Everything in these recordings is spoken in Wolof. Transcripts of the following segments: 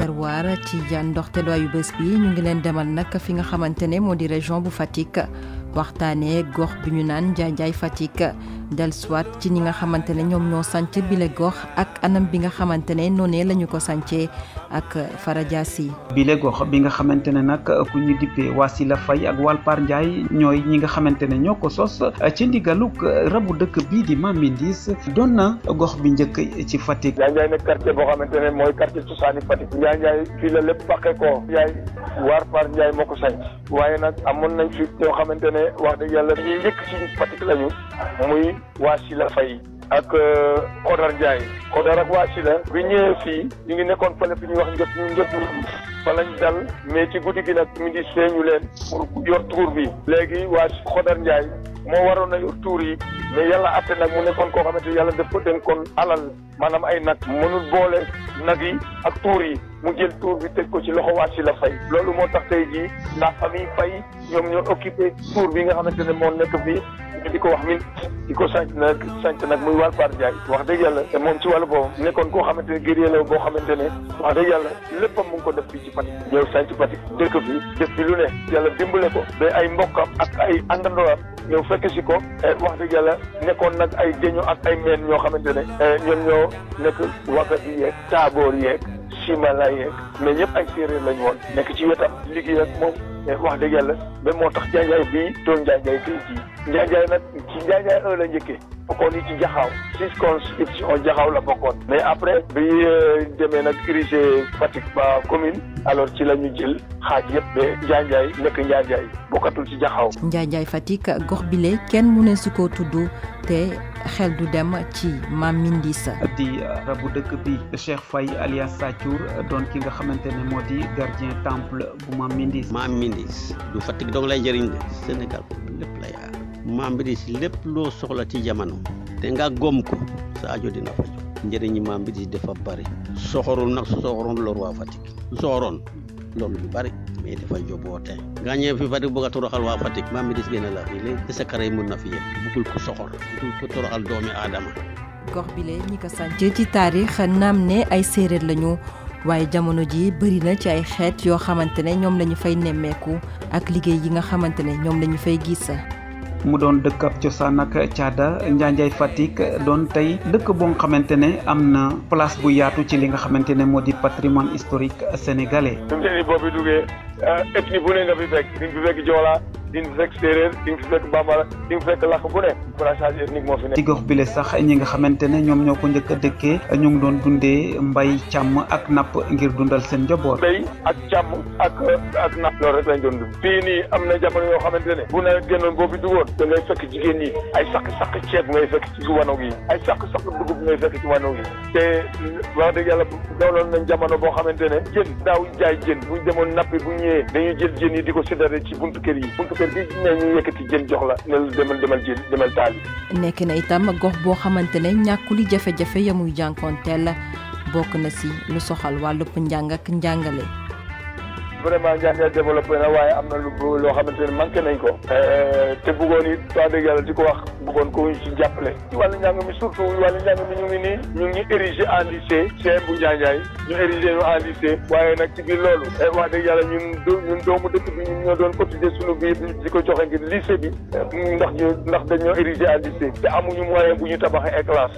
terwaar ci jan ndoxteelu ayu bés bi ñu ngi leen demal nag fi nga xamante ne moo di région bu Fatick waxtaanee gox bi ñu naan Njaanjaay Fatick dellusiwaat ci ñi nga xamante ne ñoom ñoo sanc bile gox ak anam bi nga xamante ne noonee la ñu ko sancee ak Fara Diassi bi le gox bi nga xamante ne nag ku ñu dippee Wasila Fay ak Walpar Njaay ñooy ñi nga xamante ne ñoo ko sos ci ndigaluk rabu dëkk bii di Mame Ndiis doon na gox bi njëkk ci Fatick. Njaay Njaay nag quartier boo xamante ne mooy quartier cosaani Fatick. Njaay Njaay fii la lépp fàqe ko. Njaay Walpar Njaay moo ko sañ. waaye nag amoon nañ fi ñoo xamante ne wax dëgg yàlla ñi njëkk ci Fatick lañu muy Wasila Fay. ak Kodar Ndiaye Kodar ak waa Sila bi ñëwee fii ñu ngi nekkoon fële fi ñuy wax njëkk ñu njëkk fa lañ dal mais ci guddi gi nag mi ngi seeñu leen pour yor tuur bi léegi waa Kodar Ndiaye moo waroon a yor tuur yi mais yàlla atte nag mu nekkoon koo xamante yàlla def ko den kon alal maanaam ay nag mënul boole nag yi ak tuur yi mu jël tuur bi teg ko ci loxo waa Sila Faye loolu moo tax tey jii ndax famille Faye ñoom ñoo occupé tour bi nga xamante ne moo nekk fii ñu di ko wax min di ko sànq nag sànq nag muy wàllu Paar Ndiaye wax dëgg yàlla te moom ci wàllu boobu nekkoon koo xamante ne guerrier la boo xamante ne wax dëgg yàlla léppam mu ngi ko def fii ci Fatick ñëw sànq Fatick dëkk fii def fi lu ne yàlla dimbale ko ba ay mbokkam ak ay àndandooram ñëw fekk si ko eh, wax dëgg yàlla nekkoon nag ay géño ak ay meen ñoo xamante ne eh, ñoom ñoo nekk wàkkat yi yeeg taaboor yeeg simala yeeg mais ñëpp ay séeréer lañu woon nekk ci wetam liggéey ak moom mais wax dëgg yàlla ba moo tax njaanjaay bii doon njaanjaay tey jii njaanjaay nag ci njaanjaay un la njëkkee bokkoon yi ci jaxaaw six cons it ci on jaxaaw la bokkoon mais après bi demee nag dirigé Fatick ba commune alors ci la ñu jël xaaj yëpp ba njaanjaay nekk njaanjaay bokkatul ci jaxaaw Njaanjaay Fatick gox bile kenn mu ne su ko tudd te xel du dem ci Mame Mindy Sa di rabu dëkk bi Cheikh Faye alias Sathior doon ki nga xamante ne moo di gardien temple bu Mame Mindy Sa Mame Mindy Sa du Fatick dong lay jëriñ de Sénégal ko lépp lay aar Mame Mindy Sa lépp loo soxla ci jamono te nga gom ko sa ajo dina faju njëriñu Mame Mindy Sa dafa bari soxorul nag soxorul lor waa Fatick soxoroon loolu lu bari mais dafa joboote gaañee fi Fatick bëgg a toroxal waa Fatick maa mi dis génn la fii léegi te sa kare yi mun na fi yëpp bugul ko soxor bugul ko toroxal doomi aadama gox bi lee ñi ko sànc ci taarix naam ne ay séeréer lañu waaye jamono ji bëri na ci ay xeet yoo xamante ne ñoom la ñu fay nemmeeku ak liggéey yi nga xamante ne ñoom la ñu fay gis mu doon dëkk ab cosaan ak caada Njaanjaay Fatick doon tey dëkk boo nga xamante ne am na place bu yaatu ci li nga xamante ne moo di patrimoine historique sénégalais. fi mu ne nii boo fi duggee ah, ethnie bu ne nga fi fekk di nga fi fekk Joola di nga fi fekk Séeréer di nga fi fekk Bambara di nga fi fekk làkk bu ne brassage ethnique moo fi nekk. ci gox bile sax ñi nga xamante ne ñoom ñoo ko njëkk a dëkkee ñu ngi doon dundee mbay càmm ak napp ngir dundal seen njaboot. mbéy ak càmm ak ak napp loolu rek lañ doon dund. fii nii am na jamono yoo xamante ne bu nawet génnoon boo fi dugoon da ngay fekk jigéen ñi ay saq-saq ceeb ngay fekk ci wanaw yi ay saq-saq dugub ngay fekk ci wanaw yi te wax dëgg yàlla dooloon nañ jamono boo xamante ne jën daaw jaay jën buñ demoon nappi bu ñëwee dañuy jël jën yi di ko séddale ci buntu kër yi buntu kër gi ne ñu yëkkati jën jox la ne la demal demal jën demal taal yi nekk na itam gox boo xamante ne ñàkkuli jafe-jafe ya muy jànkoonteel bokk na si lu soxal wàllub njàng ak njàngale vraiment Ndiakhate développé na waaye am na lu loo xamante ne manqué nañ ko. Euh, te bëggoon it wax dëgg yàlla di ko wax bëggoon ko ci jàppale. ci wàllu njàng mi surtout wàllu njàng mi ñu ngi nii. ñu ngi érigé en lycée. CEM bu Ndiandiaye ñu érigé ñu en lycée. waaye nag ci biir loolu. Eh, wax dëgg yàlla ñun ñun doomu dëkk bi ñun ñoo doon cotiser suñu biir di ko joxe ngir lycée bi. Eh, ndax ñu ndax dañoo érigé en lycée. te amuñu moyen bu ñu tabaxee ay classe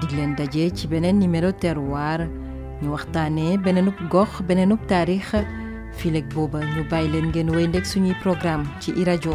dig leen daje ci beneen numéro terroir ñu waxtaanee beneenub gox beneenub taarix fii léegi booba ñu bàyyi leen ngeen wéy ndeg suñuy programme ci i rajo